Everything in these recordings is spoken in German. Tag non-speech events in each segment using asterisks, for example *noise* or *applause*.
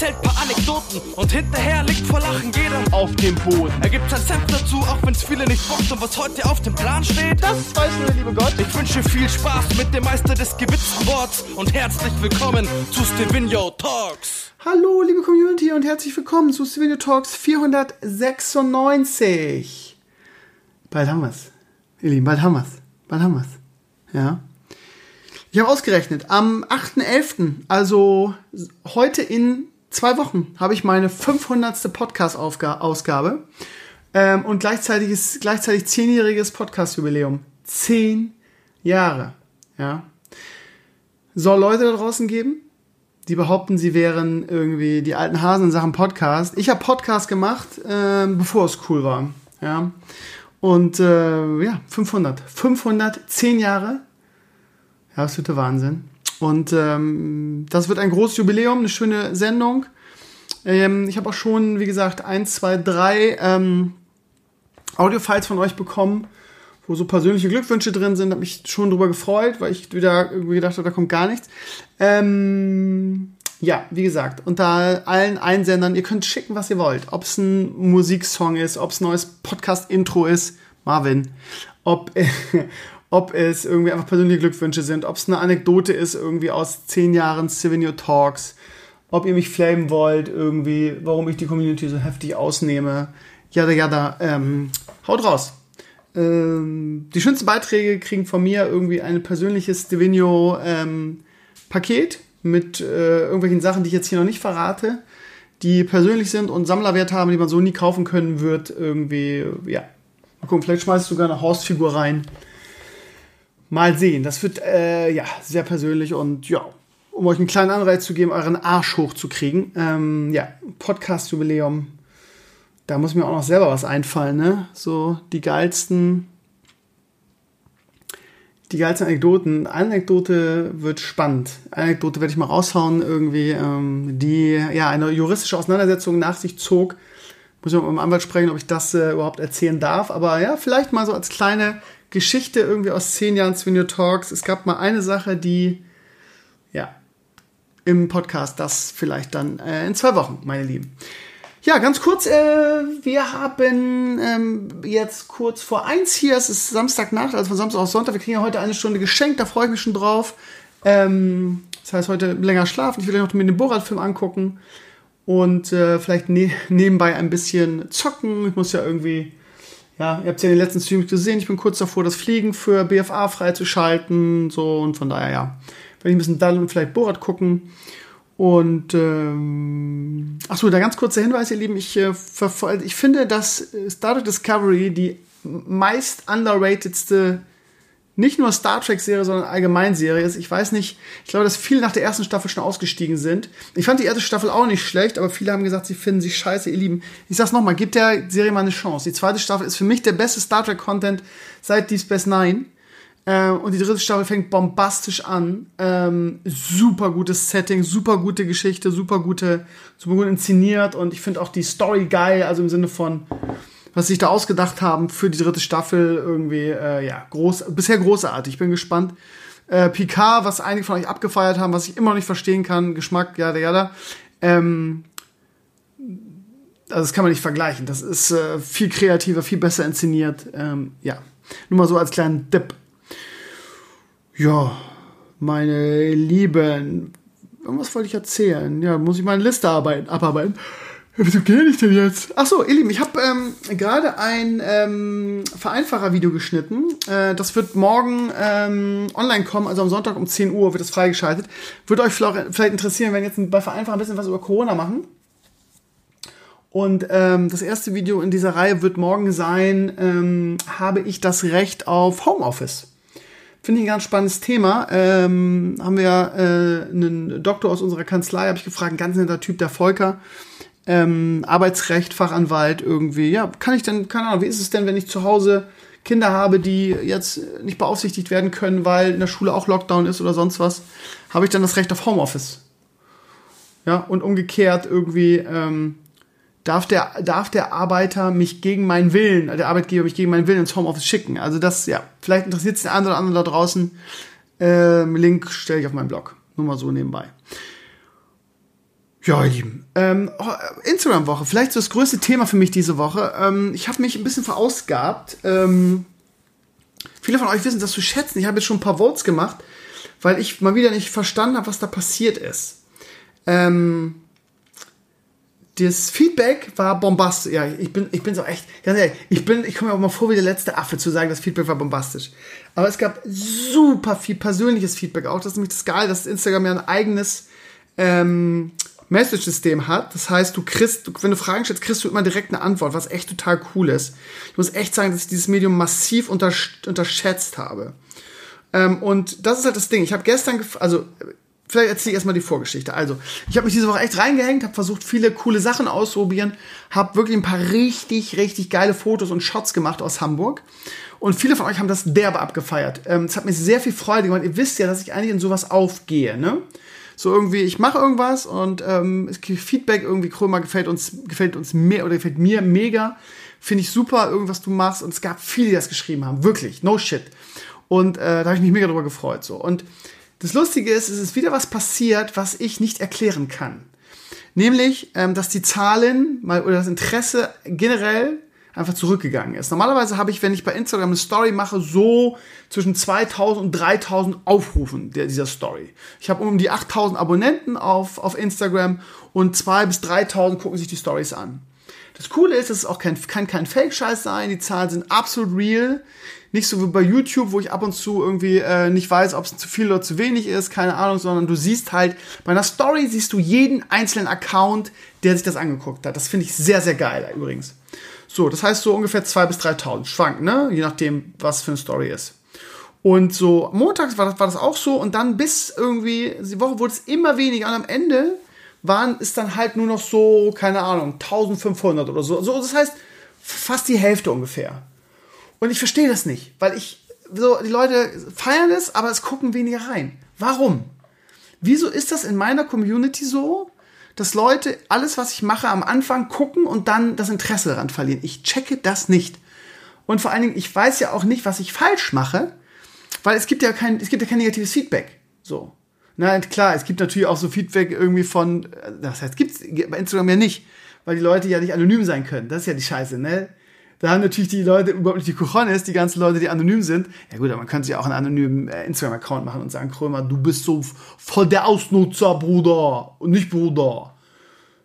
erzählt paar Anekdoten und hinterher liegt vor Lachen jeder auf dem Boden. Er gibt sein Senf dazu, auch wenn's viele nicht bockt und was heute auf dem Plan steht, das weiß nur der liebe Gott. Ich wünsche viel Spaß mit dem Meister des gewitzten Worts und herzlich willkommen zu Stevenio Talks. Hallo, liebe Community und herzlich willkommen zu Stevenio Talks 496. Bald haben wir's. Ihr Lieben, bald haben wir's. Bald haben wir's. Ja. Ich habe ausgerechnet, am 8.11., also heute in zwei Wochen, habe ich meine 500. Podcast-Ausgabe ähm, und gleichzeitig ist gleichzeitig zehnjähriges Podcast-Jubiläum. Zehn Jahre. Ja. Soll Leute da draußen geben, die behaupten, sie wären irgendwie die alten Hasen in Sachen Podcast. Ich habe Podcast gemacht, äh, bevor es cool war. Ja. Und äh, ja, 500. 500, 10 Jahre ja, der Wahnsinn. Und ähm, das wird ein großes Jubiläum, eine schöne Sendung. Ähm, ich habe auch schon, wie gesagt, eins, zwei, drei ähm, Audio-Files von euch bekommen, wo so persönliche Glückwünsche drin sind. Habe mich schon drüber gefreut, weil ich wieder irgendwie gedacht habe, da kommt gar nichts. Ähm, ja, wie gesagt, unter allen Einsendern, ihr könnt schicken, was ihr wollt. Ob es ein Musiksong ist, ob es ein neues Podcast-Intro ist, Marvin. Ob, *laughs* ob es irgendwie einfach persönliche Glückwünsche sind, ob es eine Anekdote ist, irgendwie aus zehn Jahren Souvenir Talks, ob ihr mich flamen wollt, irgendwie, warum ich die Community so heftig ausnehme. Jada, jada, ähm, haut raus. Ähm, die schönsten Beiträge kriegen von mir irgendwie ein persönliches Divino ähm, Paket mit äh, irgendwelchen Sachen, die ich jetzt hier noch nicht verrate, die persönlich sind und Sammlerwert haben, die man so nie kaufen können wird. Irgendwie, ja. Mal gucken, vielleicht schmeißt du sogar eine Hausfigur rein. Mal sehen. Das wird äh, ja sehr persönlich und ja, um euch einen kleinen Anreiz zu geben, euren Arsch hochzukriegen. Ähm, ja, Podcast-Jubiläum. Da muss mir auch noch selber was einfallen, ne? So die geilsten, die geilsten Anekdoten. Anekdote wird spannend. Anekdote werde ich mal raushauen, irgendwie, ähm, die ja eine juristische Auseinandersetzung nach sich zog. Muss ich mit meinem Anwalt sprechen, ob ich das äh, überhaupt erzählen darf. Aber ja, vielleicht mal so als kleine Geschichte irgendwie aus zehn Jahren Swing Talks. Es gab mal eine Sache, die, ja, im Podcast, das vielleicht dann äh, in zwei Wochen, meine Lieben. Ja, ganz kurz, äh, wir haben ähm, jetzt kurz vor eins hier, es ist Samstagnacht, also von Samstag auf Sonntag, wir kriegen ja heute eine Stunde geschenkt, da freue ich mich schon drauf. Ähm, das heißt, heute länger schlafen, ich will noch mit dem Borat-Film angucken und äh, vielleicht ne nebenbei ein bisschen zocken. Ich muss ja irgendwie ja, ihr habt ja in den letzten Streams gesehen, ich bin kurz davor, das Fliegen für BFA freizuschalten. So, und von daher, ja, werde ich ein bisschen Dall und vielleicht Borat gucken. Und ähm, achso, da ganz kurzer Hinweis, ihr Lieben, ich, äh, ich finde, dass Star Trek Discovery die meist underratedste nicht nur Star Trek-Serie, sondern Allgemeinserie ist. Ich weiß nicht, ich glaube, dass viele nach der ersten Staffel schon ausgestiegen sind. Ich fand die erste Staffel auch nicht schlecht, aber viele haben gesagt, sie finden sie scheiße, ihr Lieben. Ich sag's nochmal, gebt der Serie mal eine Chance. Die zweite Staffel ist für mich der beste Star Trek-Content seit Deep Space Nine. Äh, und die dritte Staffel fängt bombastisch an. Ähm, super gutes Setting, super gute Geschichte, super gute, super gut inszeniert und ich finde auch die Story geil, also im Sinne von was sich da ausgedacht haben für die dritte Staffel irgendwie, äh, ja, groß, bisher großartig. Ich bin gespannt. Äh, Picard, was einige von euch abgefeiert haben, was ich immer noch nicht verstehen kann, Geschmack, ja, ja, da. Ähm, also das kann man nicht vergleichen. Das ist äh, viel kreativer, viel besser inszeniert. Ähm, ja, nur mal so als kleinen Dip. Ja, meine Lieben, was wollte ich erzählen? Ja, muss ich meine Liste arbeiten, abarbeiten. Wieso gehe ich denn jetzt? Achso, ihr Lieben, ich habe ähm, gerade ein ähm, Vereinfacher-Video geschnitten. Äh, das wird morgen ähm, online kommen, also am Sonntag um 10 Uhr wird das freigeschaltet. Würde euch vielleicht interessieren, wenn wir jetzt bei Vereinfacher ein bisschen was über Corona machen. Und ähm, das erste Video in dieser Reihe wird morgen sein, ähm, habe ich das Recht auf Homeoffice? Finde ich ein ganz spannendes Thema. Ähm, haben wir äh, einen Doktor aus unserer Kanzlei, habe ich gefragt, ein ganz netter Typ, der Volker ähm, Arbeitsrecht, Fachanwalt irgendwie. Ja, kann ich denn, keine Ahnung, wie ist es denn, wenn ich zu Hause Kinder habe, die jetzt nicht beaufsichtigt werden können, weil in der Schule auch Lockdown ist oder sonst was, habe ich dann das Recht auf Homeoffice? Ja, und umgekehrt irgendwie ähm, darf, der, darf der Arbeiter mich gegen meinen Willen, der Arbeitgeber mich gegen meinen Willen ins Homeoffice schicken. Also das, ja, vielleicht interessiert es den einen oder anderen da draußen. Ähm, Link stelle ich auf meinen Blog. Nur mal so nebenbei. Ja, ihr Lieben. Ähm, oh, Instagram-Woche, vielleicht so das größte Thema für mich diese Woche. Ähm, ich habe mich ein bisschen verausgabt. Ähm, viele von euch wissen das zu schätzen. Ich habe jetzt schon ein paar Votes gemacht, weil ich mal wieder nicht verstanden habe, was da passiert ist. Ähm, das Feedback war bombastisch. Ja, ich bin, ich bin so echt, ganz ehrlich, ich ich komme mir auch mal vor wie der letzte Affe zu sagen, das Feedback war bombastisch. Aber es gab super viel persönliches Feedback auch. Das ist nämlich das Geil, dass Instagram ja ein eigenes ähm, Message-System hat. Das heißt, du kriegst, wenn du Fragen stellst, kriegst du immer direkt eine Antwort, was echt total cool ist. Ich muss echt sagen, dass ich dieses Medium massiv untersch unterschätzt habe. Ähm, und das ist halt das Ding. Ich habe gestern, also vielleicht erzähle ich erstmal die Vorgeschichte. Also, ich habe mich diese Woche echt reingehängt, habe versucht, viele coole Sachen auszuprobieren, habe wirklich ein paar richtig, richtig geile Fotos und Shots gemacht aus Hamburg. Und viele von euch haben das derbe abgefeiert. Ähm, es hat mir sehr viel Freude gemacht. Ihr wisst ja, dass ich eigentlich in sowas aufgehe, ne? So irgendwie, ich mache irgendwas und ähm, es gibt Feedback, irgendwie Krömer gefällt uns, gefällt uns mehr oder gefällt mir mega. Finde ich super, irgendwas du machst. Und es gab viele, die das geschrieben haben. Wirklich, no shit. Und äh, da habe ich mich mega drüber gefreut. So. Und das Lustige ist, es ist wieder was passiert, was ich nicht erklären kann. Nämlich, ähm, dass die Zahlen mal oder das Interesse generell einfach zurückgegangen ist. Normalerweise habe ich, wenn ich bei Instagram eine Story mache, so zwischen 2000 und 3000 Aufrufen der, dieser Story. Ich habe um die 8000 Abonnenten auf, auf Instagram und 2 bis 3000 gucken sich die Stories an. Das Coole ist, es auch kein, kann kein Fake-Scheiß sein, die Zahlen sind absolut real. Nicht so wie bei YouTube, wo ich ab und zu irgendwie äh, nicht weiß, ob es zu viel oder zu wenig ist, keine Ahnung, sondern du siehst halt, bei einer Story siehst du jeden einzelnen Account, der sich das angeguckt hat. Das finde ich sehr, sehr geil übrigens. So, das heißt so ungefähr 2.000 bis 3.000 schwankt, ne? Je nachdem, was für eine Story ist. Und so montags war das, war das auch so und dann bis irgendwie, die Woche wurde es immer weniger und am Ende waren es dann halt nur noch so, keine Ahnung, 1500 oder so. so das heißt, fast die Hälfte ungefähr. Und ich verstehe das nicht, weil ich, so, die Leute feiern es, aber es gucken weniger rein. Warum? Wieso ist das in meiner Community so, dass Leute alles, was ich mache, am Anfang gucken und dann das Interesse daran verlieren. Ich checke das nicht. Und vor allen Dingen, ich weiß ja auch nicht, was ich falsch mache, weil es gibt ja kein, es gibt ja kein negatives Feedback. So. Na, klar, es gibt natürlich auch so Feedback irgendwie von, das heißt, gibt's bei Instagram ja nicht, weil die Leute ja nicht anonym sein können. Das ist ja die Scheiße, ne? Da haben natürlich die Leute überhaupt nicht die Cojones, die ganzen Leute, die anonym sind. Ja gut, aber man könnte sich auch einen anonymen äh, Instagram-Account machen und sagen, Krömer, du bist so voll der Ausnutzer, Bruder. Und nicht Bruder.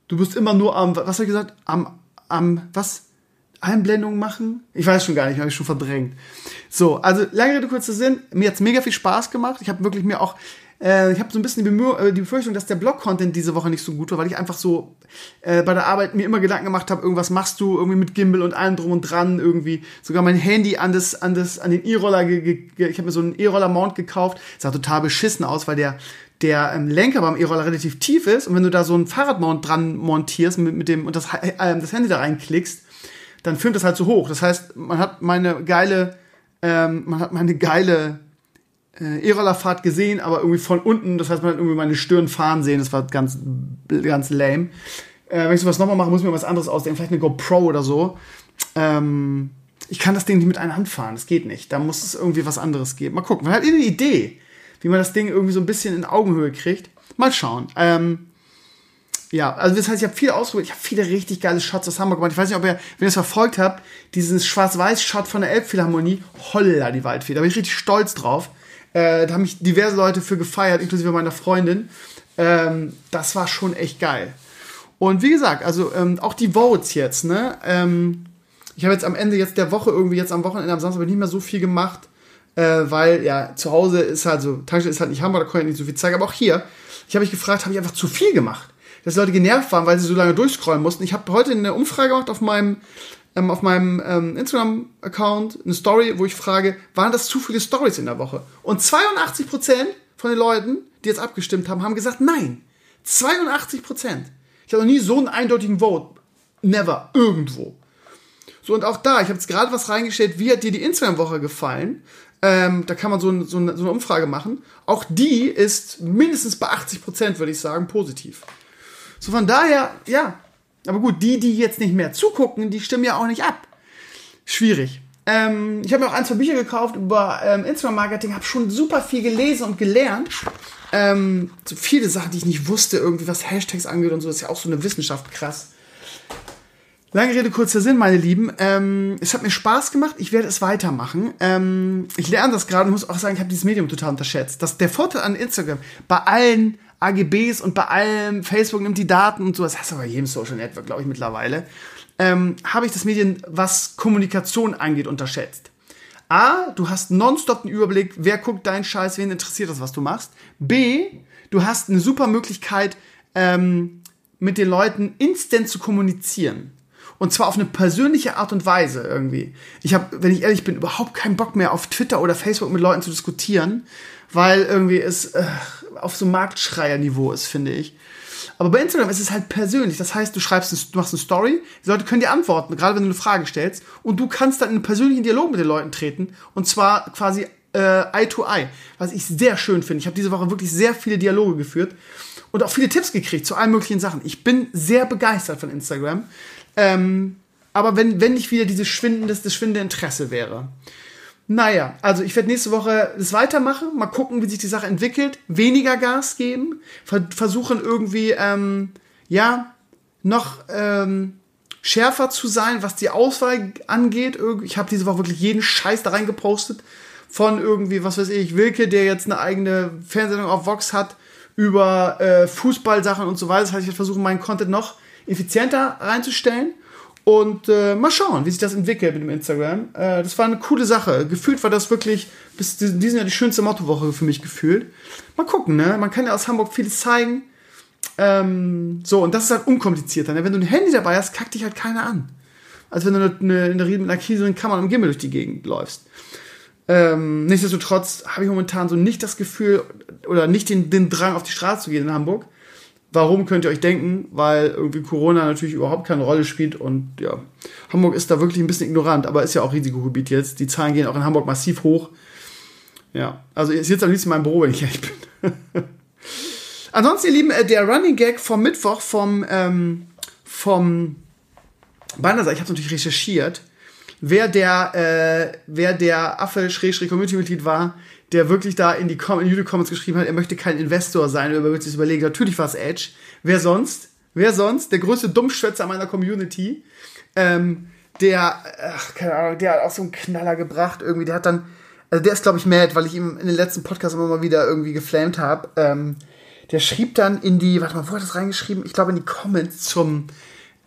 Du bist immer nur am, was hat er gesagt? Am, am, was? Einblendungen machen? Ich weiß schon gar nicht, habe ich schon verdrängt. So, also lange Rede, kurzer Sinn. Mir hat's mega viel Spaß gemacht. Ich habe wirklich mir auch äh, ich habe so ein bisschen die, Bemür äh, die Befürchtung, dass der Blog-Content diese Woche nicht so gut war, weil ich einfach so äh, bei der Arbeit mir immer Gedanken gemacht habe, irgendwas machst du irgendwie mit Gimbal und allem drum und dran, irgendwie. Sogar mein Handy an das an das an den E-Roller, ich habe mir so einen E-Roller-Mount gekauft, sah total beschissen aus, weil der der ähm, Lenker beim E-Roller relativ tief ist. Und wenn du da so einen Fahrradmount dran montierst mit, mit dem und das, äh, das Handy da reinklickst, dann filmt das halt so hoch. Das heißt, man hat meine geile ähm, man hat meine geile äh, E-Rollerfahrt gesehen, aber irgendwie von unten, das heißt, man hat irgendwie meine Stirn fahren sehen, das war ganz, ganz lame. Äh, wenn ich sowas nochmal mache, muss ich mir was anderes ausdenken, vielleicht eine GoPro oder so. Ähm, ich kann das Ding nicht mit einer Hand fahren, das geht nicht. Da muss es irgendwie was anderes geben. Mal gucken, man hat eine Idee, wie man das Ding irgendwie so ein bisschen in Augenhöhe kriegt. Mal schauen. Ähm, ja, also das heißt, ich habe viel ausprobiert. Ich habe viele richtig geile Shots aus Hamburg gemacht. Ich weiß nicht, ob ihr, wenn ihr es verfolgt habt, dieses Schwarz-Weiß-Shot von der Elbphilharmonie, holla, die Waldfee. Da bin ich richtig stolz drauf. Äh, da haben mich diverse Leute für gefeiert, inklusive meiner Freundin. Ähm, das war schon echt geil. Und wie gesagt, also ähm, auch die Votes jetzt, ne? Ähm, ich habe jetzt am Ende jetzt der Woche irgendwie jetzt am Wochenende am Samstag nicht mehr so viel gemacht, äh, weil ja zu Hause ist halt so, Tankstelle ist halt nicht Hamburg, da konnte ich nicht so viel zeigen. Aber auch hier, ich habe mich gefragt, habe ich einfach zu viel gemacht, dass Leute genervt waren, weil sie so lange durchscrollen mussten. Ich habe heute eine Umfrage gemacht auf meinem ähm, auf meinem ähm, Instagram-Account eine Story, wo ich frage, waren das zu viele Stories in der Woche? Und 82% von den Leuten, die jetzt abgestimmt haben, haben gesagt, nein. 82%. Ich habe noch nie so einen eindeutigen Vote. Never. Irgendwo. So, und auch da, ich habe jetzt gerade was reingestellt, wie hat dir die Instagram-Woche gefallen? Ähm, da kann man so, ein, so, eine, so, eine, Umfrage machen. Auch die ist mindestens bei 80%, würde ich sagen, positiv. So, von daher, ja, aber gut, die, die jetzt nicht mehr zugucken, die stimmen ja auch nicht ab. Schwierig. Ähm, ich habe mir auch ein, zwei Bücher gekauft über ähm, Instagram-Marketing, habe schon super viel gelesen und gelernt. Ähm, so viele Sachen, die ich nicht wusste, irgendwie was Hashtags angeht und so, ist ja auch so eine Wissenschaft, krass. Lange Rede, kurzer Sinn, meine Lieben. Ähm, es hat mir Spaß gemacht. Ich werde es weitermachen. Ähm, ich lerne das gerade und muss auch sagen, ich habe dieses Medium total unterschätzt. Das, der Vorteil an Instagram, bei allen AGBs und bei allem, Facebook nimmt die Daten und so, das hast du bei jedem Social Network, glaube ich, mittlerweile, ähm, habe ich das Medien, was Kommunikation angeht, unterschätzt. A, du hast nonstop einen Überblick, wer guckt deinen Scheiß, wen interessiert das, was du machst. B, du hast eine super Möglichkeit, ähm, mit den Leuten instant zu kommunizieren. Und zwar auf eine persönliche Art und Weise irgendwie. Ich habe, wenn ich ehrlich bin, überhaupt keinen Bock mehr auf Twitter oder Facebook mit Leuten zu diskutieren, weil irgendwie es äh, auf so Marktschreier-Niveau ist, finde ich. Aber bei Instagram ist es halt persönlich. Das heißt, du schreibst, du machst eine Story, die Leute können dir antworten, gerade wenn du eine Frage stellst, und du kannst dann in einen persönlichen Dialog mit den Leuten treten, und zwar quasi äh, Eye to Eye, was ich sehr schön finde. Ich habe diese Woche wirklich sehr viele Dialoge geführt und auch viele Tipps gekriegt zu allen möglichen Sachen. Ich bin sehr begeistert von Instagram. Ähm, aber wenn, wenn nicht wieder dieses schwindendes, das schwindende Interesse wäre. Naja, also ich werde nächste Woche das weitermachen, mal gucken, wie sich die Sache entwickelt, weniger Gas geben, versuchen irgendwie, ähm, ja, noch ähm, schärfer zu sein, was die Auswahl angeht. Ich habe diese Woche wirklich jeden Scheiß da reingepostet. Von irgendwie, was weiß ich, Wilke, der jetzt eine eigene Fernsehsendung auf Vox hat, über äh, Fußballsachen und so weiter. Das heißt, ich werde versuchen, meinen Content noch effizienter reinzustellen. Und äh, mal schauen, wie sich das entwickelt mit dem Instagram. Äh, das war eine coole Sache. Gefühlt war das wirklich bis diesem Jahr die schönste Mottowoche für mich gefühlt. Mal gucken, ne? Man kann ja aus Hamburg vieles zeigen. Ähm, so, und das ist halt unkomplizierter. Ne? Wenn du ein Handy dabei hast, kackt dich halt keiner an. Als wenn du eine, eine, in der mit einer Krise Kammer und Gimmel durch die Gegend läufst. Ähm, nichtsdestotrotz habe ich momentan so nicht das Gefühl oder nicht den, den Drang auf die Straße zu gehen in Hamburg. Warum könnt ihr euch denken? Weil irgendwie Corona natürlich überhaupt keine Rolle spielt und ja, Hamburg ist da wirklich ein bisschen ignorant, aber ist ja auch Risikogebiet jetzt. Die Zahlen gehen auch in Hamburg massiv hoch. Ja, also ist jetzt am liebsten mein Büro, wenn ich ehrlich bin. *laughs* Ansonsten, ihr Lieben, äh, der Running Gag vom Mittwoch vom, ähm, vom Bannerseite, ich habe natürlich recherchiert, wer der, äh, wer der Affe-Community-Mitglied war, der wirklich da in die, Com in YouTube Comments geschrieben hat, er möchte kein Investor sein, er wird sich überlegen, natürlich war es Edge. Wer sonst? Wer sonst? Der größte Dummschwätzer meiner Community. Ähm, der, ach, keine Ahnung, der hat auch so einen Knaller gebracht irgendwie. Der hat dann, also der ist, glaube ich, mad, weil ich ihm in den letzten Podcast immer mal wieder irgendwie geflamed habe. Ähm, der schrieb dann in die, warte mal, wo hat das reingeschrieben? Ich glaube in die Comments zum,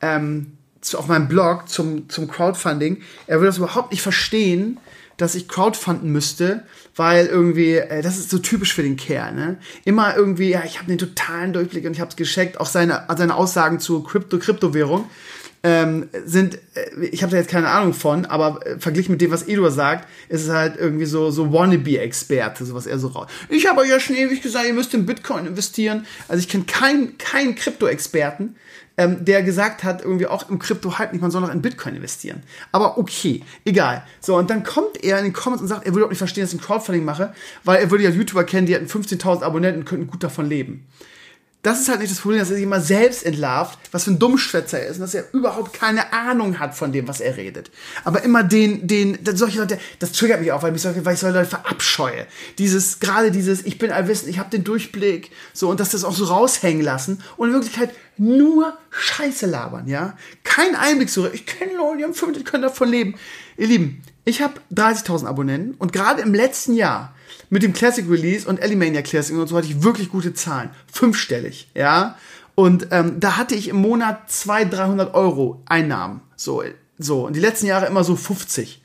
ähm, zu, auf meinem Blog zum, zum Crowdfunding. Er würde das überhaupt nicht verstehen, dass ich crowdfunden müsste, weil irgendwie, äh, das ist so typisch für den Kerl, ne? Immer irgendwie, ja, ich habe den totalen Durchblick und ich habe es gescheckt, auch seine, seine Aussagen zu Krypto, Kryptowährung ähm, sind, äh, ich habe da jetzt keine Ahnung von, aber äh, verglichen mit dem, was Edu sagt, ist es halt irgendwie so, so Wannabe-Experte, so was er so raus. Ich habe euch ja schon ewig gesagt, ihr müsst in Bitcoin investieren. Also ich kenne keinen keinen Krypto-Experten, ähm, der gesagt hat, irgendwie auch im Krypto halt nicht, man soll noch in Bitcoin investieren. Aber okay, egal. So, und dann kommt er in den Comments und sagt, er würde auch nicht verstehen, dass ich ein Crowdfunding mache, weil er würde ja YouTuber kennen, die hatten 15.000 Abonnenten und könnten gut davon leben das ist halt nicht das Problem, dass er sich immer selbst entlarvt, was für ein Dummschwätzer er ist und dass er überhaupt keine Ahnung hat von dem, was er redet. Aber immer den, den, solche Leute, das triggert mich auch, weil ich, weil ich solche Leute verabscheue. Dieses, gerade dieses, ich bin allwissend, ich habe den Durchblick, so, und dass das auch so raushängen lassen und in Wirklichkeit nur Scheiße labern, ja. Kein Einblick so, ich kenne Leute, die haben fünf, die können davon leben. Ihr Lieben, ich habe 30.000 Abonnenten und gerade im letzten Jahr mit dem Classic Release und Elimania Classic und so hatte ich wirklich gute Zahlen. Fünfstellig, ja. Und ähm, da hatte ich im Monat 200, 300 Euro Einnahmen. So, so. Und die letzten Jahre immer so 50.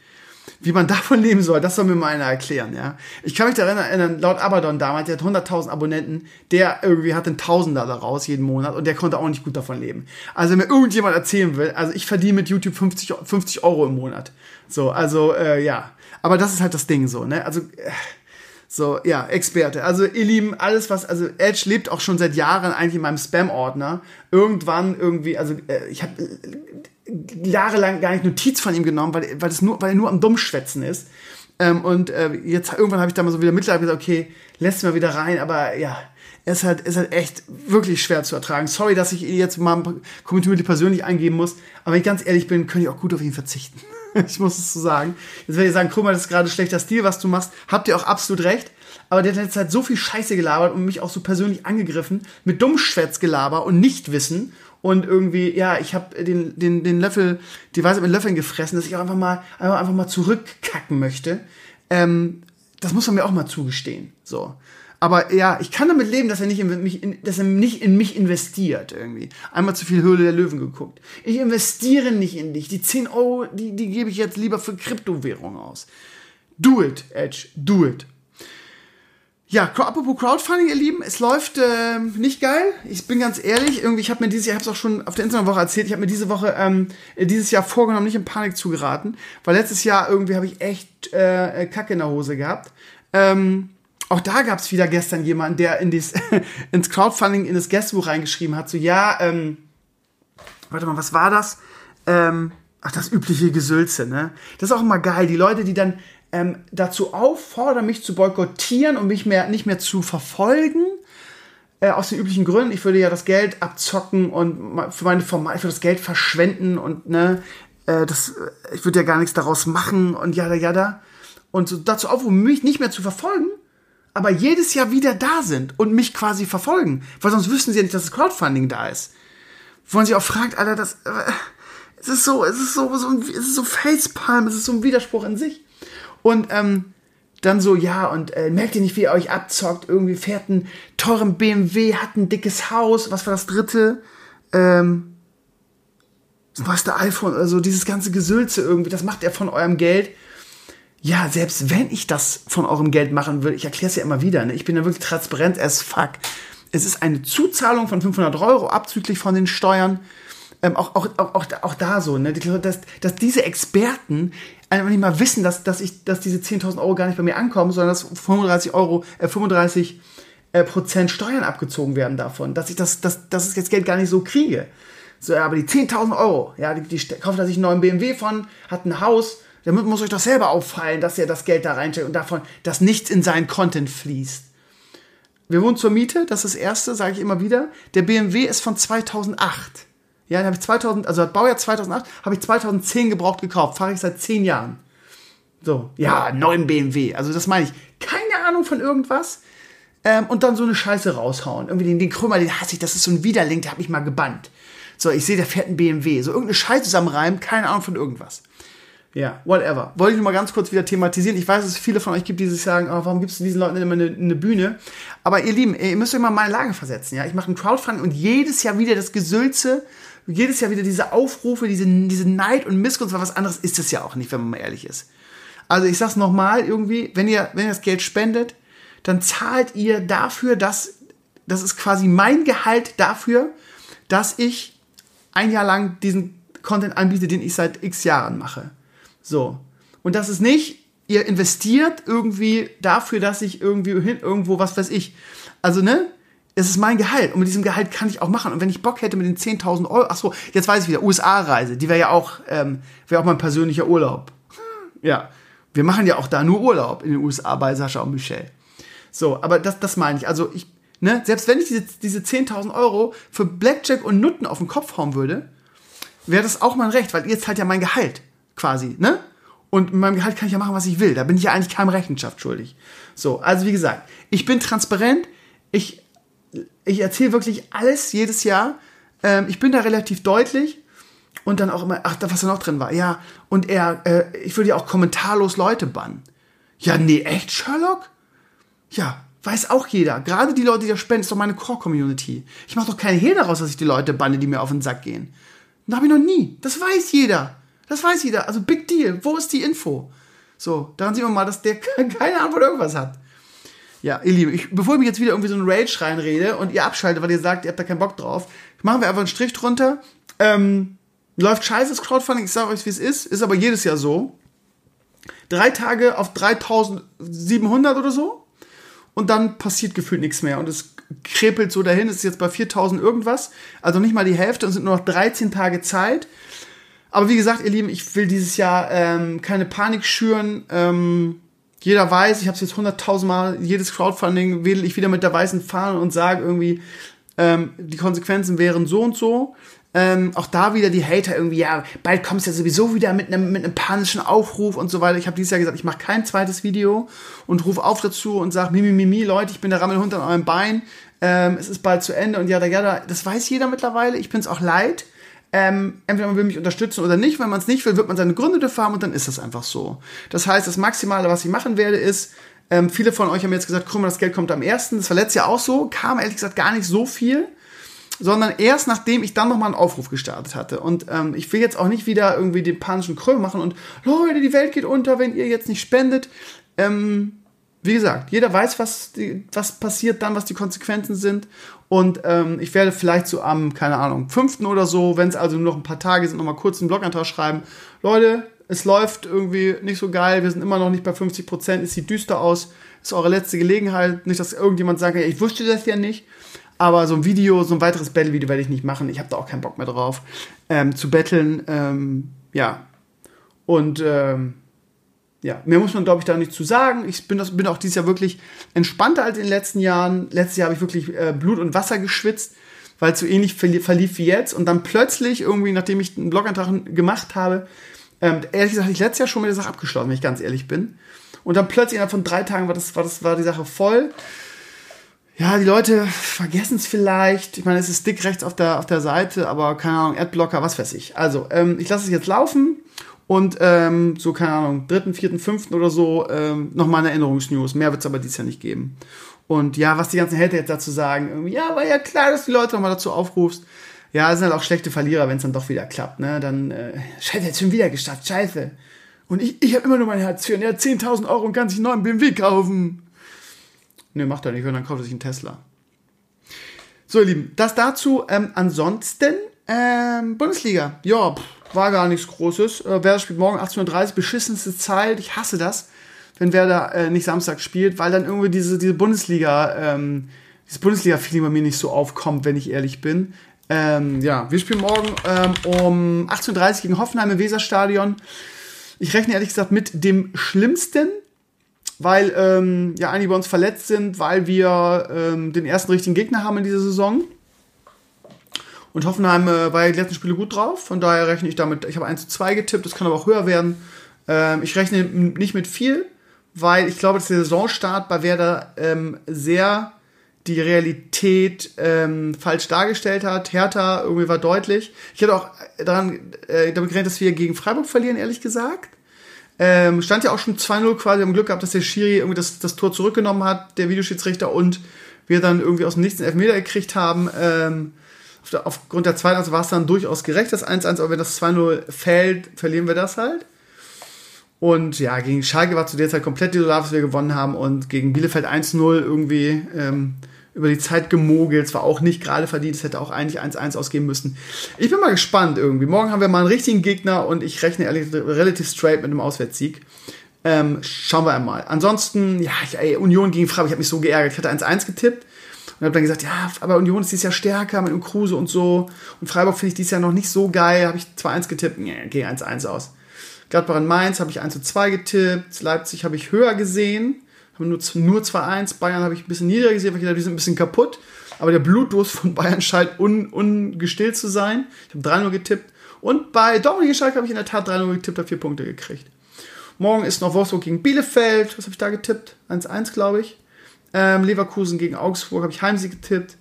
Wie man *laughs* davon leben soll, das soll mir mal einer erklären, ja. Ich kann mich daran erinnern, laut Abaddon damals, der hat 100.000 Abonnenten, der irgendwie hatte einen Tausender daraus jeden Monat und der konnte auch nicht gut davon leben. Also wenn mir irgendjemand erzählen will, also ich verdiene mit YouTube 50, 50 Euro im Monat. So, also, äh, ja. Aber das ist halt das Ding so, ne? Also, äh, so, ja, Experte. Also, ihr Lieben, alles was, also Edge lebt auch schon seit Jahren eigentlich in meinem Spam-Ordner. Irgendwann irgendwie, also äh, ich habe äh, jahrelang gar nicht Notiz von ihm genommen, weil, weil, das nur, weil er nur am Dummschwätzen ist. Ähm, und äh, jetzt irgendwann habe ich da mal so wieder Mitleid gesagt, okay, lässt mal wieder rein, aber ja, es ist halt, ist halt echt wirklich schwer zu ertragen. Sorry, dass ich jetzt mal Community persönlich eingeben muss, aber wenn ich ganz ehrlich bin, könnte ich auch gut auf ihn verzichten. *laughs* *laughs* ich muss es so sagen. Jetzt werde ich sagen, guck mal, das ist gerade schlechter Stil, was du machst. Habt ihr auch absolut recht. Aber der hat jetzt halt so viel Scheiße gelabert und mich auch so persönlich angegriffen mit Dummschwätzgelaber und Nichtwissen. Und irgendwie, ja, ich habe den, den, den Löffel, die Weise mit Löffeln gefressen, dass ich auch einfach mal, einfach, einfach mal zurückkacken möchte. Ähm, das muss man mir auch mal zugestehen. So. Aber ja, ich kann damit leben, dass er nicht in mich, in, dass er nicht in mich investiert irgendwie. Einmal zu viel Höhle der Löwen geguckt. Ich investiere nicht in dich. Die 10 Euro, die, die gebe ich jetzt lieber für Kryptowährung aus. Do it, Edge. Do it. Ja, apropos Crowdfunding, ihr Lieben, es läuft äh, nicht geil. Ich bin ganz ehrlich, irgendwie, ich habe mir dieses Jahr, ich habe es auch schon auf der Internetwoche erzählt, ich habe mir diese Woche, ähm, dieses Jahr vorgenommen, nicht in Panik zu geraten, weil letztes Jahr irgendwie habe ich echt äh, Kacke in der Hose gehabt. Ähm, auch da gab es wieder gestern jemanden, der in dies, *laughs* ins Crowdfunding, in das Gästebuch reingeschrieben hat, so, ja, ähm, warte mal, was war das? Ähm, ach, das übliche Gesülze, ne? Das ist auch immer geil. Die Leute, die dann ähm, dazu auffordern, mich zu boykottieren und mich mehr, nicht mehr zu verfolgen, äh, aus den üblichen Gründen. Ich würde ja das Geld abzocken und für meine Formate, für das Geld verschwenden und, ne, äh, das, ich würde ja gar nichts daraus machen und jada, jada. Und so dazu aufrufen, mich nicht mehr zu verfolgen, aber jedes Jahr wieder da sind und mich quasi verfolgen. Weil sonst wüssten sie ja nicht, dass das Crowdfunding da ist. Wo man sich auch fragt, Alter, das, äh, es ist so, es ist so, so es ist so Facepalm, es ist so ein Widerspruch in sich. Und, ähm, dann so, ja, und äh, merkt ihr nicht, wie ihr euch abzockt? Irgendwie fährt einen teuren BMW, hat ein dickes Haus, was war das dritte? Ähm, das neueste iPhone, also dieses ganze Gesülze irgendwie, das macht er von eurem Geld ja, selbst wenn ich das von eurem Geld machen will, ich erkläre es ja immer wieder, ne? ich bin ja wirklich transparent as fuck. Es ist eine Zuzahlung von 500 Euro abzüglich von den Steuern. Ähm, auch, auch, auch, auch, auch da so, ne? dass, dass diese Experten einfach nicht mal wissen, dass, dass, ich, dass diese 10.000 Euro gar nicht bei mir ankommen, sondern dass 35 Euro, äh, 35 äh, Prozent Steuern abgezogen werden davon, dass ich das, das, dass ich das Geld gar nicht so kriege. So, ja, aber die 10.000 Euro, ja, die, die kauft sich einen neuen BMW von, hat ein Haus, damit muss euch doch selber auffallen, dass er das Geld da reinsteckt und davon, dass nichts in seinen Content fließt. Wir wohnen zur Miete, das ist das erste, sage ich immer wieder. Der BMW ist von 2008. Ja, den habe ich 2000, also Baujahr 2008, habe ich 2010 gebraucht gekauft. Fahre ich seit 10 Jahren. So, ja, neuen BMW. Also das meine ich. Keine Ahnung von irgendwas. Ähm, und dann so eine Scheiße raushauen. Irgendwie den, den Krümmer, den hasse ich. Das ist so ein Widerling, der hat mich mal gebannt. So, ich sehe, der fährt ein BMW. So irgendeine Scheiße zusammenreimen. Keine Ahnung von irgendwas. Ja, whatever. Wollte ich nur mal ganz kurz wieder thematisieren. Ich weiß, dass es viele von euch gibt, die sich sagen, oh, warum gibst du diesen Leuten immer eine, eine, Bühne? Aber ihr Lieben, ihr müsst euch mal in meine Lage versetzen. Ja, ich mache ein Crowdfunding und jedes Jahr wieder das Gesülze, jedes Jahr wieder diese Aufrufe, diese, diese Neid und Missgunst, weil was anderes ist es ja auch nicht, wenn man mal ehrlich ist. Also ich sag's nochmal irgendwie, wenn ihr, wenn ihr das Geld spendet, dann zahlt ihr dafür, dass, das ist quasi mein Gehalt dafür, dass ich ein Jahr lang diesen Content anbiete, den ich seit x Jahren mache. So. Und das ist nicht, ihr investiert irgendwie dafür, dass ich irgendwie hin, irgendwo, was weiß ich. Also, ne? Es ist mein Gehalt und mit diesem Gehalt kann ich auch machen. Und wenn ich Bock hätte mit den 10.000 Euro, ach so, jetzt weiß ich wieder, USA-Reise, die wäre ja auch, ähm, wäre auch mein persönlicher Urlaub. Ja, wir machen ja auch da nur Urlaub in den USA bei Sascha und Michelle. So, aber das, das meine ich. Also ich, ne, selbst wenn ich diese, diese 10.000 Euro für Blackjack und Nutten auf den Kopf hauen würde, wäre das auch mein Recht, weil ihr zahlt ja mein Gehalt quasi, ne? Und mit meinem Gehalt kann ich ja machen, was ich will. Da bin ich ja eigentlich keinem Rechenschaft schuldig. So, also wie gesagt, ich bin transparent. Ich, ich erzähle wirklich alles jedes Jahr. Ähm, ich bin da relativ deutlich. Und dann auch immer, ach, was da noch drin war. Ja, und er, äh, ich würde ja auch kommentarlos Leute bannen. Ja, nee, echt, Sherlock? Ja, weiß auch jeder. Gerade die Leute, die da spenden, ist doch meine Core-Community. Ich mache doch keine Hehl daraus, dass ich die Leute banne, die mir auf den Sack gehen. Das habe ich noch nie. Das weiß jeder. Das weiß jeder. Also Big Deal. Wo ist die Info? So, daran sieht man mal, dass der *laughs* keine von irgendwas hat. Ja, ihr Lieben, ich, bevor ich mich jetzt wieder irgendwie so einen Rage reinrede und ihr abschaltet, weil ihr sagt, ihr habt da keinen Bock drauf, machen wir einfach einen Strich drunter. Ähm, läuft scheiße das Crowdfunding, ich sage euch, wie es ist, ist aber jedes Jahr so. Drei Tage auf 3700 oder so und dann passiert gefühlt nichts mehr und es krepelt so dahin, es ist jetzt bei 4000 irgendwas, also nicht mal die Hälfte und es sind nur noch 13 Tage Zeit. Aber wie gesagt, ihr Lieben, ich will dieses Jahr ähm, keine Panik schüren. Ähm, jeder weiß, ich habe es jetzt hunderttausend Mal, jedes Crowdfunding wähle ich wieder mit der weißen Fahne und sage irgendwie, ähm, die Konsequenzen wären so und so. Ähm, auch da wieder die Hater irgendwie, ja, bald kommst du ja sowieso wieder mit einem, mit panischen Aufruf und so weiter. Ich habe dieses Jahr gesagt, ich mache kein zweites Video und rufe auf dazu und sage, mimi, mimi, Leute, ich bin der Rammelhund an eurem Bein, ähm, es ist bald zu Ende und ja, ja, ja, das weiß jeder mittlerweile, ich bin es auch leid. Ähm, entweder man will mich unterstützen oder nicht. Wenn man es nicht will, wird man seine Gründe dafür haben und dann ist das einfach so. Das heißt, das Maximale, was ich machen werde, ist, ähm, viele von euch haben jetzt gesagt, mal, das Geld kommt am ersten. Das war letztes Jahr auch so, kam ehrlich gesagt gar nicht so viel sondern erst nachdem ich dann nochmal einen Aufruf gestartet hatte. Und ähm, ich will jetzt auch nicht wieder irgendwie den panischen Kröll machen und Leute, die Welt geht unter, wenn ihr jetzt nicht spendet. Ähm, wie gesagt, jeder weiß, was, die, was passiert dann, was die Konsequenzen sind. Und ähm, ich werde vielleicht so am, keine Ahnung, 5. oder so, wenn es also nur noch ein paar Tage sind, nochmal kurz einen Blogantrag schreiben. Leute, es läuft irgendwie nicht so geil, wir sind immer noch nicht bei 50 Prozent, es sieht düster aus, ist eure letzte Gelegenheit. Nicht, dass irgendjemand sagt, ich wusste das ja nicht. Aber so ein Video, so ein weiteres Battle-Video werde ich nicht machen. Ich habe da auch keinen Bock mehr drauf, ähm, zu betteln. Ähm, ja. Und ähm, ja, mehr muss man, glaube ich, da nicht zu sagen. Ich bin, das, bin auch dieses Jahr wirklich entspannter als in den letzten Jahren. Letztes Jahr habe ich wirklich äh, Blut und Wasser geschwitzt, weil es so ähnlich verlief wie jetzt. Und dann plötzlich, irgendwie, nachdem ich einen Blogantrag gemacht habe, ähm, ehrlich gesagt, ich letztes Jahr schon mit der Sache abgeschlossen, wenn ich ganz ehrlich bin. Und dann plötzlich innerhalb von drei Tagen war das, war das, war die Sache voll ja, die Leute vergessen es vielleicht. Ich meine, es ist dick rechts auf der, auf der Seite, aber keine Ahnung, Adblocker, was weiß ich. Also, ähm, ich lasse es jetzt laufen und ähm, so, keine Ahnung, dritten, vierten, fünften oder so ähm, nochmal eine Erinnerungsnews. Mehr wird es aber dieses Jahr nicht geben. Und ja, was die ganzen Hater jetzt dazu sagen, ja, war ja klar, dass du die Leute nochmal dazu aufrufst. Ja, es sind halt auch schlechte Verlierer, wenn es dann doch wieder klappt, ne? Dann, äh, scheiße, jetzt schon wieder gestartet, scheiße. Und ich, ich habe immer nur mein Herz für, und er hat 10.000 Euro und kann sich einen neuen BMW kaufen. Ne, macht er nicht, und dann kauft er sich einen Tesla. So, ihr Lieben, das dazu. Ähm, ansonsten, ähm, Bundesliga. Ja, pff, war gar nichts Großes. Äh, Werder spielt morgen 18.30 Uhr, beschissenste Zeit. Ich hasse das, wenn Werder äh, nicht Samstag spielt, weil dann irgendwie diese, diese Bundesliga, ähm, dieses Bundesliga-Feeling bei mir nicht so aufkommt, wenn ich ehrlich bin. Ähm, ja, wir spielen morgen ähm, um 18.30 Uhr gegen Hoffenheim im Weserstadion. Ich rechne ehrlich gesagt mit dem Schlimmsten weil ähm, ja einige bei uns verletzt sind, weil wir ähm, den ersten richtigen Gegner haben in dieser Saison. Und Hoffenheim äh, war ja die letzten Spiele gut drauf, von daher rechne ich damit, ich habe 1 zu 2 getippt, das kann aber auch höher werden. Ähm, ich rechne nicht mit viel, weil ich glaube, dass der Saisonstart bei Werder ähm, sehr die Realität ähm, falsch dargestellt hat. Hertha irgendwie war deutlich. Ich hätte auch daran äh, damit gerechnet, dass wir gegen Freiburg verlieren, ehrlich gesagt. Ähm, stand ja auch schon 2-0 quasi. Wir haben Glück gehabt, dass der Schiri irgendwie das, das Tor zurückgenommen hat, der Videoschiedsrichter, und wir dann irgendwie aus dem Nichts einen Elfmeter gekriegt haben. Ähm, auf der, aufgrund der zweiten also war es dann durchaus gerecht, das 1-1, aber wenn das 2-0 fällt, verlieren wir das halt. Und ja, gegen Schalke war zu der Zeit komplett desolat, was wir gewonnen haben. Und gegen Bielefeld 1-0 irgendwie ähm, über die Zeit gemogelt. Es war auch nicht gerade verdient. Es hätte auch eigentlich 1-1 ausgehen müssen. Ich bin mal gespannt irgendwie. Morgen haben wir mal einen richtigen Gegner und ich rechne ehrlich relativ straight mit einem Auswärtssieg. Ähm, schauen wir einmal. Ansonsten, ja, ich, ey, Union gegen Freiburg. Ich habe mich so geärgert. Ich hatte 1-1 getippt und habe dann gesagt, ja, aber Union ist dieses Jahr stärker mit Kruse und so. Und Freiburg finde ich dieses Jahr noch nicht so geil. Habe ich 2-1 getippt. Nee, gehe 1-1 aus. Gladbach in Mainz habe ich 1-2 getippt. Leipzig habe ich höher gesehen haben nur, nur 2-1. Bayern habe ich ein bisschen niedriger gesehen, weil ich dachte, die sind ein bisschen kaputt. Aber der Blutdurst von Bayern scheint un, ungestillt zu sein. Ich habe 3-0 getippt. Und bei Dominik Schalke habe ich in der Tat 3-0 getippt, habe 4 Punkte gekriegt. Morgen ist noch Wolfsburg gegen Bielefeld. Was habe ich da getippt? 1-1, glaube ich. Ähm, Leverkusen gegen Augsburg habe ich Heimsieg getippt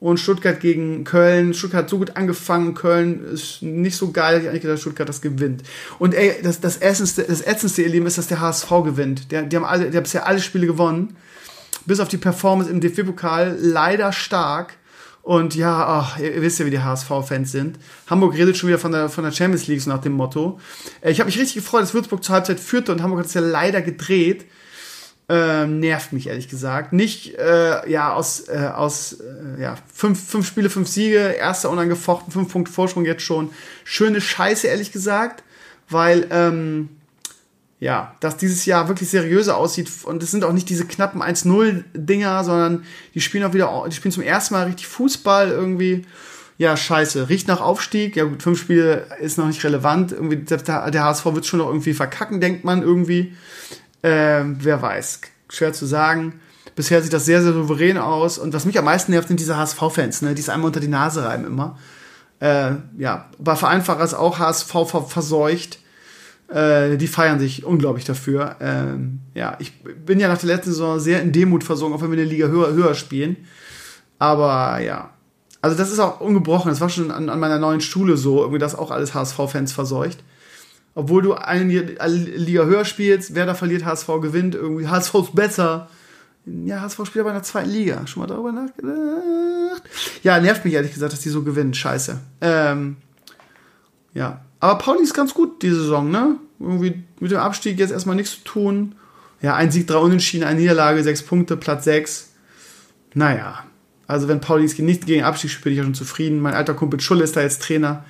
und Stuttgart gegen Köln. Stuttgart hat so gut angefangen, Köln ist nicht so geil. Ich eigentlich gedacht, Stuttgart das gewinnt. Und ey, das, das, Ätzendste, das Ätzendste, ihr Lieben, ist, dass der HSV gewinnt. Der, die haben alle, die haben bisher alle Spiele gewonnen. Bis auf die Performance im DFB-Pokal leider stark. Und ja, ach, ihr, wisst ja, wie die HSV-Fans sind. Hamburg redet schon wieder von der, von der Champions League so nach dem Motto. Äh, ich habe mich richtig gefreut, dass Würzburg zur Halbzeit führte und Hamburg hat es ja leider gedreht. Ähm, nervt mich ehrlich gesagt. Nicht äh, ja aus, äh, aus äh, ja, fünf, fünf Spiele, fünf Siege, erster unangefochten, fünf Punkte Vorsprung jetzt schon. Schöne Scheiße, ehrlich gesagt, weil ähm, ja, dass dieses Jahr wirklich seriöser aussieht und es sind auch nicht diese knappen 1-0-Dinger, sondern die spielen auch wieder, die spielen zum ersten Mal richtig Fußball irgendwie. Ja, scheiße. Riecht nach Aufstieg. Ja gut, fünf Spiele ist noch nicht relevant. Irgendwie, der, der HSV wird schon noch irgendwie verkacken, denkt man irgendwie. Ähm, wer weiß. Schwer zu sagen. Bisher sieht das sehr, sehr souverän aus. Und was mich am meisten nervt, sind diese HSV-Fans, ne? die es einmal unter die Nase reiben immer. Äh, ja, bei Vereinfacher ist auch HSV verseucht. Äh, die feiern sich unglaublich dafür. Ähm, ja, ich bin ja nach der letzten Saison sehr in Demut versunken, auch wenn wir eine Liga höher, höher spielen. Aber ja, also das ist auch ungebrochen. Das war schon an, an meiner neuen Schule so, irgendwie das auch alles HSV-Fans verseucht. Obwohl du eine Liga höher spielst, wer da verliert, HSV gewinnt, irgendwie HSV ist besser. Ja, HSV spielt aber in der zweiten Liga. Schon mal darüber nachgedacht? Ja, nervt mich ehrlich gesagt, dass die so gewinnen. Scheiße. Ähm, ja. Aber Pauli ist ganz gut die Saison, ne? Irgendwie mit dem Abstieg jetzt erstmal nichts zu tun. Ja, ein Sieg, drei Unentschieden, eine Niederlage, sechs Punkte, Platz sechs. Naja. Also wenn Pauli nicht gegen Abstieg spielt, bin ich ja schon zufrieden. Mein alter Kumpel Schulle ist da jetzt Trainer.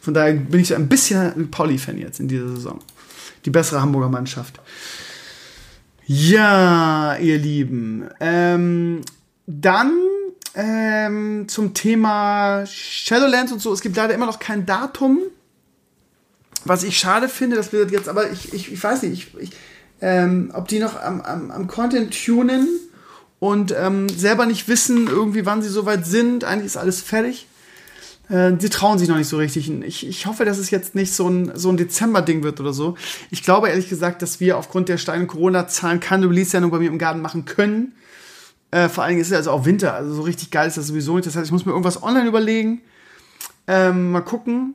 Von daher bin ich ein bisschen Pauli-Fan jetzt in dieser Saison. Die bessere Hamburger Mannschaft. Ja, ihr Lieben. Ähm, dann ähm, zum Thema Shadowlands und so. Es gibt leider immer noch kein Datum. Was ich schade finde, dass wir jetzt, aber ich, ich, ich weiß nicht, ich, ich, ähm, ob die noch am, am, am Content tunen und ähm, selber nicht wissen, irgendwie, wann sie soweit sind. Eigentlich ist alles fertig. Äh, sie trauen sich noch nicht so richtig. Ich, ich hoffe, dass es jetzt nicht so ein, so ein Dezember-Ding wird oder so. Ich glaube ehrlich gesagt, dass wir aufgrund der steilen Corona-Zahlen keine Release-Sendung bei mir im Garten machen können. Äh, vor allen Dingen ist es also auch Winter, also so richtig geil ist das sowieso nicht. Das heißt, ich muss mir irgendwas online überlegen. Ähm, mal gucken.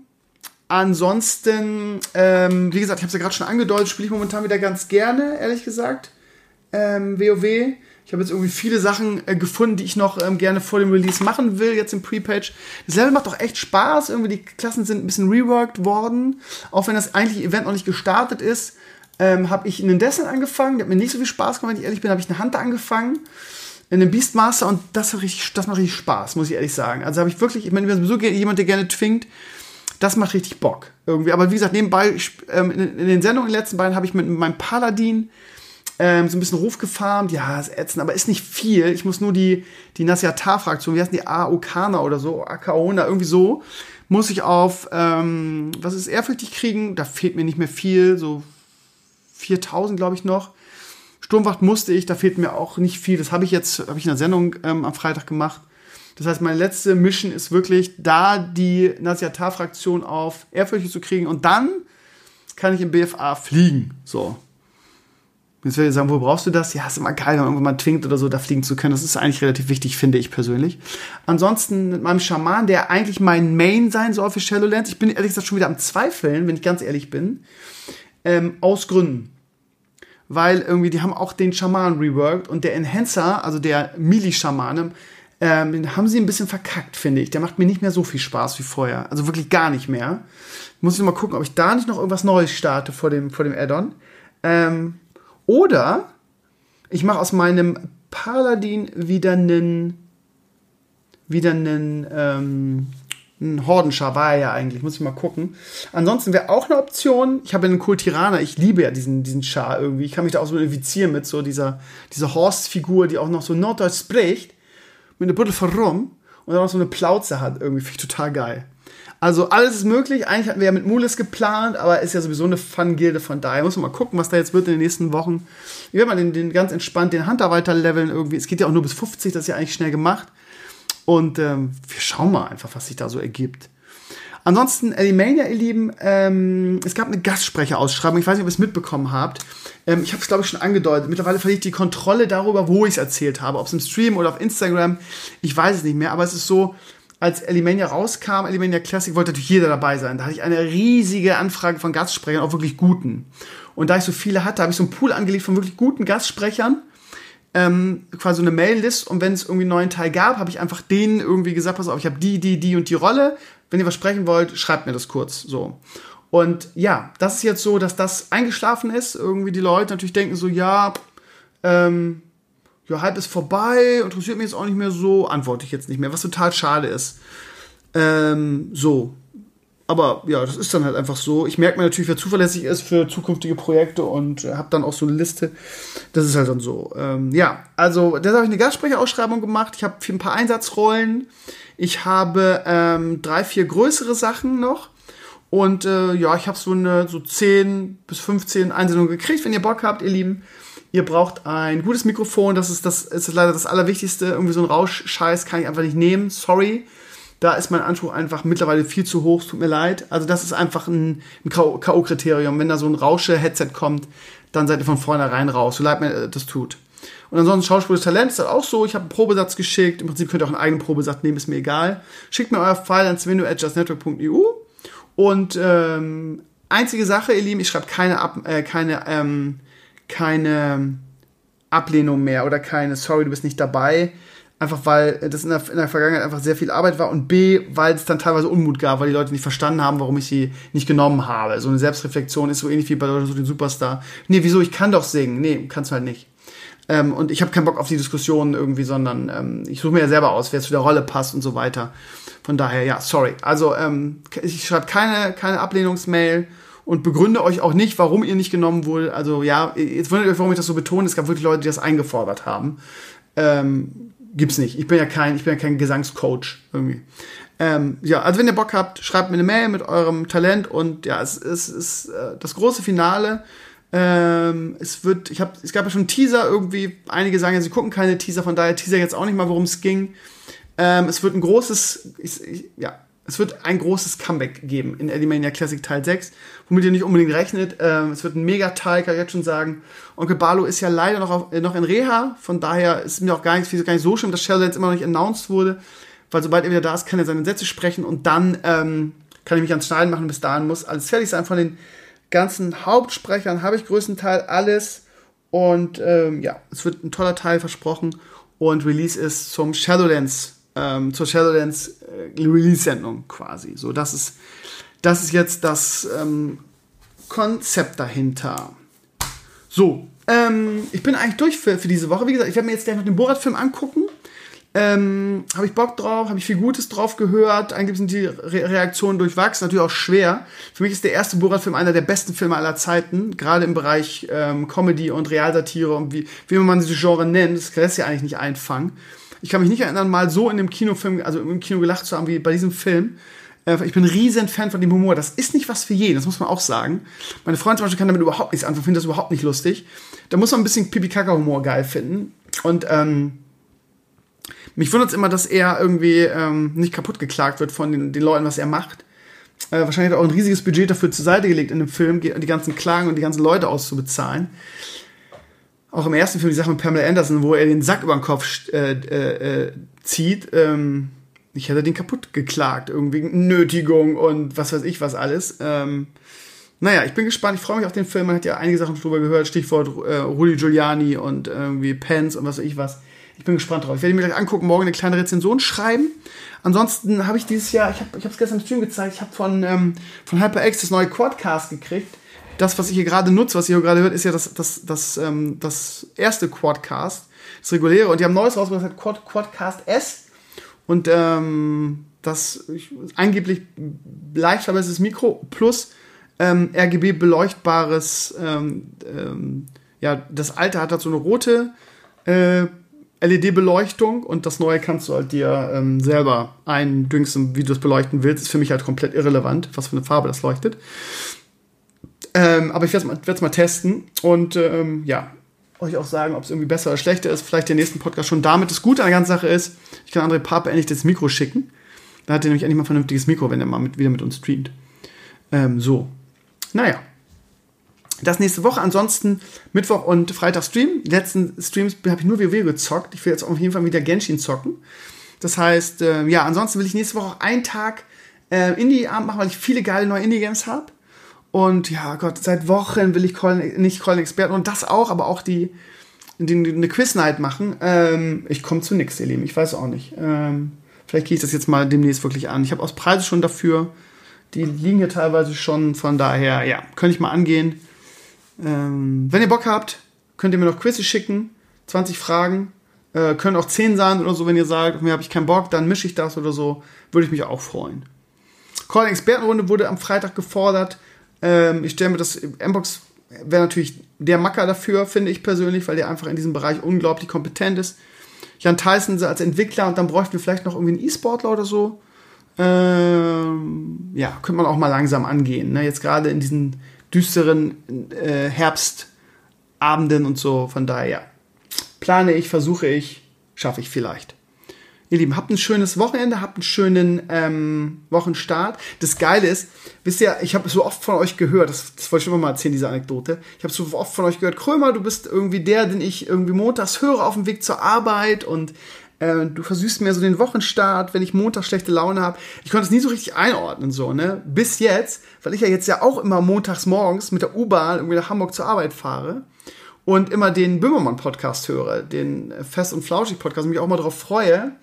Ansonsten, ähm, wie gesagt, ich habe es ja gerade schon angedeutet, spiele ich momentan wieder ganz gerne, ehrlich gesagt. Ähm, WoW. Ich habe jetzt irgendwie viele Sachen äh, gefunden, die ich noch ähm, gerne vor dem Release machen will, jetzt im Pre-Page. Das Level macht auch echt Spaß. Irgendwie die Klassen sind ein bisschen reworked worden. Auch wenn das eigentliche Event noch nicht gestartet ist, ähm, habe ich einen Descent angefangen. Der hat mir nicht so viel Spaß gemacht, wenn ich ehrlich bin. habe ich einen Hunter angefangen. In einem Beastmaster und das, hat richtig, das macht richtig Spaß, muss ich ehrlich sagen. Also habe ich wirklich, ich meine, ich bin sowieso jemand, der gerne twingt. Das macht richtig Bock. Irgendwie. Aber wie gesagt, nebenbei, ähm, in, in, den Sendungen, in den letzten beiden, habe ich mit meinem Paladin ähm, so ein bisschen Ruf gefarmt. Ja, ist ätzend, aber ist nicht viel. Ich muss nur die, die Nasiatar-Fraktion, wie heißen die, Aokana oder so, Akaona, irgendwie so, muss ich auf, ähm, was ist ehrfürchtig kriegen. Da fehlt mir nicht mehr viel, so 4000, glaube ich, noch. Sturmwacht musste ich, da fehlt mir auch nicht viel. Das habe ich jetzt, habe ich in der Sendung ähm, am Freitag gemacht. Das heißt, meine letzte Mission ist wirklich, da die Nasiatar-Fraktion auf ehrfürchtig zu kriegen und dann kann ich im BFA fliegen. So. Jetzt würde ich sagen, wo brauchst du das? Ja, ist immer geil, wenn man irgendwann mal twingt oder so, da fliegen zu können. Das ist eigentlich relativ wichtig, finde ich persönlich. Ansonsten mit meinem Schaman, der eigentlich mein Main sein soll für Shadowlands. Ich bin ehrlich gesagt schon wieder am Zweifeln, wenn ich ganz ehrlich bin. Ähm, aus Gründen. Weil irgendwie, die haben auch den Schaman reworked und der Enhancer, also der Mili-Schamane, ähm, den haben sie ein bisschen verkackt, finde ich. Der macht mir nicht mehr so viel Spaß wie vorher. Also wirklich gar nicht mehr. Muss ich mal gucken, ob ich da nicht noch irgendwas Neues starte vor dem, vor dem Add-on. Ähm, oder ich mache aus meinem Paladin wieder einen wieder einen, ähm, einen Hordenschar war er ja eigentlich, muss ich mal gucken. Ansonsten wäre auch eine Option, ich habe einen Kultiraner, ich liebe ja diesen, diesen Char irgendwie. Ich kann mich da auch so identifizieren mit so dieser, dieser Horst-Figur, die auch noch so Norddeutsch spricht, mit einer Büttel von Rum und dann auch so eine Plauze hat irgendwie, finde ich total geil. Also alles ist möglich. Eigentlich hatten wir ja mit Mules geplant, aber ist ja sowieso eine Fun-Gilde, von daher muss man mal gucken, was da jetzt wird in den nächsten Wochen. Ich werde mal den, den ganz entspannt den Hunter weiter leveln irgendwie. Es geht ja auch nur bis 50, das ist ja eigentlich schnell gemacht. Und ähm, wir schauen mal einfach, was sich da so ergibt. Ansonsten, Elimania, ihr Lieben, ähm, es gab eine Gastsprecherausschreibung. Ich weiß nicht, ob ihr es mitbekommen habt. Ähm, ich habe es, glaube ich, schon angedeutet. Mittlerweile verliere ich die Kontrolle darüber, wo ich es erzählt habe. Ob es im Stream oder auf Instagram. Ich weiß es nicht mehr. Aber es ist so, als Elimania rauskam, Elimania Classic, wollte natürlich jeder dabei sein. Da hatte ich eine riesige Anfrage von Gastsprechern, auch wirklich guten. Und da ich so viele hatte, habe ich so einen Pool angelegt von wirklich guten Gastsprechern. Ähm, quasi eine Mail-List und wenn es irgendwie einen neuen Teil gab, habe ich einfach denen irgendwie gesagt, pass auf, ich habe die, die, die und die Rolle. Wenn ihr was sprechen wollt, schreibt mir das kurz. So. Und ja, das ist jetzt so, dass das eingeschlafen ist. Irgendwie die Leute natürlich denken so, ja, ähm, ja, halb ist vorbei, interessiert mich jetzt auch nicht mehr so, antworte ich jetzt nicht mehr, was total schade ist. Ähm, so. Aber ja, das ist dann halt einfach so. Ich merke mir natürlich, wer zuverlässig ist für zukünftige Projekte und äh, habe dann auch so eine Liste. Das ist halt dann so. Ähm, ja, also da habe ich eine Gastsprecherausschreibung gemacht. Ich habe ein paar Einsatzrollen. Ich habe ähm, drei, vier größere Sachen noch. Und äh, ja, ich habe so eine so 10 bis 15 Einsendungen gekriegt. Wenn ihr Bock habt, ihr Lieben, Ihr braucht ein gutes Mikrofon, das ist, das ist leider das Allerwichtigste. Irgendwie so ein Rauschscheiß kann ich einfach nicht nehmen, sorry. Da ist mein Anspruch einfach mittlerweile viel zu hoch, tut mir leid. Also das ist einfach ein, ein K.O.-Kriterium. Wenn da so ein Rausche-Headset kommt, dann seid ihr von vornherein raus, so leid mir das tut. Und ansonsten schauspielerisches Talent ist das auch so. Ich habe einen Probesatz geschickt. Im Prinzip könnt ihr auch einen eigenen Probesatz nehmen, ist mir egal. Schickt mir euer File an svenu.justnetwork.eu. Und ähm, einzige Sache, ihr Lieben, ich schreibe keine, Ab äh, keine, ähm, keine Ablehnung mehr oder keine Sorry, du bist nicht dabei. Einfach weil das in der, in der Vergangenheit einfach sehr viel Arbeit war und B, weil es dann teilweise Unmut gab, weil die Leute nicht verstanden haben, warum ich sie nicht genommen habe. So eine Selbstreflexion ist so ähnlich wie bei so den Superstar. Nee, wieso? Ich kann doch singen. Nee, kannst du halt nicht. Ähm, und ich habe keinen Bock auf die Diskussion irgendwie, sondern ähm, ich suche mir ja selber aus, wer zu der Rolle passt und so weiter. Von daher, ja, sorry. Also ähm, ich schreibe keine, keine Ablehnungsmail und begründe euch auch nicht, warum ihr nicht genommen wurde. Also ja, jetzt wundert euch, warum ich das so betone. Es gab wirklich Leute, die das eingefordert haben. Ähm, gibt's nicht. Ich bin ja kein, ich bin ja kein Gesangscoach irgendwie. Ähm, ja, also wenn ihr Bock habt, schreibt mir eine Mail mit eurem Talent und ja, es, es ist äh, das große Finale ähm, es wird, ich habe, es gab ja schon Teaser irgendwie. Einige sagen ja, sie gucken keine Teaser, von daher Teaser jetzt auch nicht mal, worum es ging. Ähm, es wird ein großes, ich, ich, ja, es wird ein großes Comeback geben in Eddie Classic Teil 6, womit ihr nicht unbedingt rechnet. Ähm, es wird ein Mega-Teil, kann ich jetzt schon sagen. Onkel Barlo ist ja leider noch, auf, äh, noch in Reha, von daher ist mir auch gar nicht, gar nicht so schlimm, dass Shadowlands immer noch nicht announced wurde, weil sobald er wieder da ist, kann er seine Sätze sprechen und dann ähm, kann ich mich ans Schneiden machen. Bis dahin muss alles fertig sein von den ganzen Hauptsprechern habe ich größtenteils alles. Und ähm, ja, es wird ein toller Teil versprochen. Und Release ist zum Shadowlands, ähm, zur Shadowlands äh, Release-Sendung quasi. So, das ist, das ist jetzt das ähm, Konzept dahinter. So, ähm, ich bin eigentlich durch für, für diese Woche. Wie gesagt, ich werde mir jetzt gleich noch den Borat-Film angucken. Ähm, habe ich Bock drauf, habe ich viel Gutes drauf gehört. Eigentlich sind die Re Reaktionen durchwachsen, natürlich auch schwer. Für mich ist der erste Borat-Film einer der besten Filme aller Zeiten, gerade im Bereich ähm, Comedy und Realsatire und wie, wie man diese Genre nennt. Das lässt ja eigentlich nicht einfangen. Ich kann mich nicht erinnern, mal so in dem Kinofilm, also im Kino gelacht zu haben wie bei diesem Film. Äh, ich bin ein riesen Fan von dem Humor. Das ist nicht was für jeden, das muss man auch sagen. Meine Freundin zum Beispiel kann damit überhaupt nichts anfangen, findet das überhaupt nicht lustig. Da muss man ein bisschen Pipi-Kaka-Humor geil finden. Und ähm, mich wundert es immer, dass er irgendwie ähm, nicht kaputt geklagt wird von den, den Leuten, was er macht. Äh, wahrscheinlich hat er auch ein riesiges Budget dafür zur Seite gelegt in dem Film, die ganzen Klagen und die ganzen Leute auszubezahlen. Auch im ersten Film die Sache mit Pamela Anderson, wo er den Sack über den Kopf äh, äh, zieht. Ähm, ich hätte den kaputt geklagt, irgendwie Nötigung und was weiß ich was alles. Ähm, naja, ich bin gespannt, ich freue mich auf den Film. Man hat ja einige Sachen drüber gehört, Stichwort äh, Rudy Giuliani und irgendwie Pence und was weiß ich was. Ich bin gespannt drauf. Ich werde mir gleich angucken, morgen eine kleine Rezension schreiben. Ansonsten habe ich dieses Jahr, ich habe es gestern im Stream gezeigt, ich habe von, ähm, von HyperX das neue Quadcast gekriegt. Das, was ich hier gerade nutze, was ihr gerade hört, ist ja das, das, das, ähm, das erste Quadcast, das reguläre. Und die haben neues rausgebracht, das Quad, Quadcast S. Und ähm, das ich, angeblich leicht verbessertes Mikro plus ähm, RGB beleuchtbares, ähm, ähm, ja, das alte hat halt so eine rote äh, LED-Beleuchtung und das neue kannst du halt dir ähm, selber eindüngsen, wie du es beleuchten willst. Ist für mich halt komplett irrelevant, was für eine Farbe das leuchtet. Ähm, aber ich werde es mal, mal, testen und ähm, ja, euch auch sagen, ob es irgendwie besser oder schlechter ist. Vielleicht der nächsten Podcast schon damit. Das Gute an der ganzen Sache ist, ich kann André Pape endlich das Mikro schicken. Da hat er nämlich endlich mal ein vernünftiges Mikro, wenn er mal mit, wieder mit uns streamt. Ähm, so. Naja. Das nächste Woche. Ansonsten Mittwoch und Freitag Stream. Die letzten Streams habe ich nur WoW gezockt. Ich will jetzt auf jeden Fall wieder Genshin zocken. Das heißt, äh, ja, ansonsten will ich nächste Woche auch einen Tag äh, Indie-Abend machen, weil ich viele geile neue Indie-Games habe. Und ja, Gott, seit Wochen will ich Call, nicht Calling Experten und das auch, aber auch die, die, die eine Quiz-Night machen. Ähm, ich komme zu nichts, ihr Lieben. Ich weiß auch nicht. Ähm, vielleicht gehe ich das jetzt mal demnächst wirklich an. Ich habe aus Preise schon dafür. Die liegen hier teilweise schon. Von daher, ja, könnte ich mal angehen. Ähm, wenn ihr Bock habt, könnt ihr mir noch Quizzes schicken. 20 Fragen. Äh, können auch 10 sein oder so, wenn ihr sagt, mir habe ich keinen Bock, dann mische ich das oder so. Würde ich mich auch freuen. Calling Expertenrunde wurde am Freitag gefordert. Ähm, ich stelle mir das, Mbox wäre natürlich der Macker dafür, finde ich persönlich, weil der einfach in diesem Bereich unglaublich kompetent ist. Jan Tyson als Entwickler und dann bräuchten wir vielleicht noch irgendwie einen E-Sportler oder so. Ähm, ja, könnte man auch mal langsam angehen. Ne? Jetzt gerade in diesen düsteren äh, Herbstabend Abenden und so. Von daher, ja. Plane ich, versuche ich, schaffe ich vielleicht. Ihr Lieben, habt ein schönes Wochenende, habt einen schönen ähm, Wochenstart. Das Geile ist, wisst ihr, ich habe so oft von euch gehört, das, das wollte ich schon mal erzählen, diese Anekdote. Ich habe so oft von euch gehört, Krömer, du bist irgendwie der, den ich irgendwie montags höre auf dem Weg zur Arbeit und äh, du versüßt mir so den Wochenstart, wenn ich montags schlechte Laune habe. Ich konnte es nie so richtig einordnen, so, ne? Bis jetzt, weil ich ja jetzt ja auch immer montags morgens mit der U-Bahn irgendwie nach Hamburg zur Arbeit fahre und immer den Böhmermann-Podcast höre, den Fest- und Flauschig-Podcast und mich auch mal darauf freue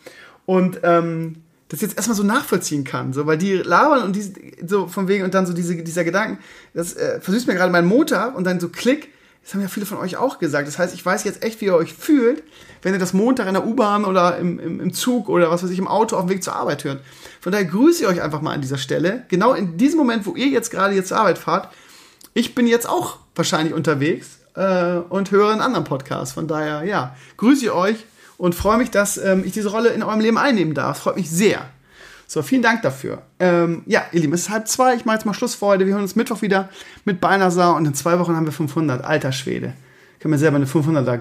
und ähm, das jetzt erstmal so nachvollziehen kann, so, weil die labern und die so von wegen und dann so diese, dieser Gedanken, das äh, versüßt mir gerade meinen Montag und dann so Klick, das haben ja viele von euch auch gesagt. Das heißt, ich weiß jetzt echt, wie ihr euch fühlt, wenn ihr das Montag in der U-Bahn oder im, im, im, Zug oder was weiß ich, im Auto auf dem Weg zur Arbeit hört. Von daher grüße ich euch einfach mal an dieser Stelle. Genau in diesem Moment, wo ihr jetzt gerade jetzt zur Arbeit fahrt. Ich bin jetzt auch wahrscheinlich unterwegs äh, und höre einen anderen Podcast. Von daher, ja, grüße ich euch und freue mich, dass ähm, ich diese Rolle in eurem Leben einnehmen darf. Freut mich sehr. So, vielen Dank dafür. Ähm, ja, ihr Lieben, es ist halb zwei. Ich mache jetzt mal Schluss für heute. Wir hören uns Mittwoch wieder mit Beinasar und in zwei Wochen haben wir 500. Alter Schwede. Kann mir selber eine 500er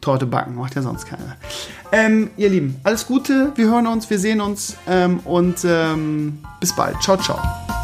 Torte backen. Macht ja sonst keiner. Ähm, ihr Lieben, alles Gute. Wir hören uns, wir sehen uns ähm, und ähm, bis bald. Ciao, ciao.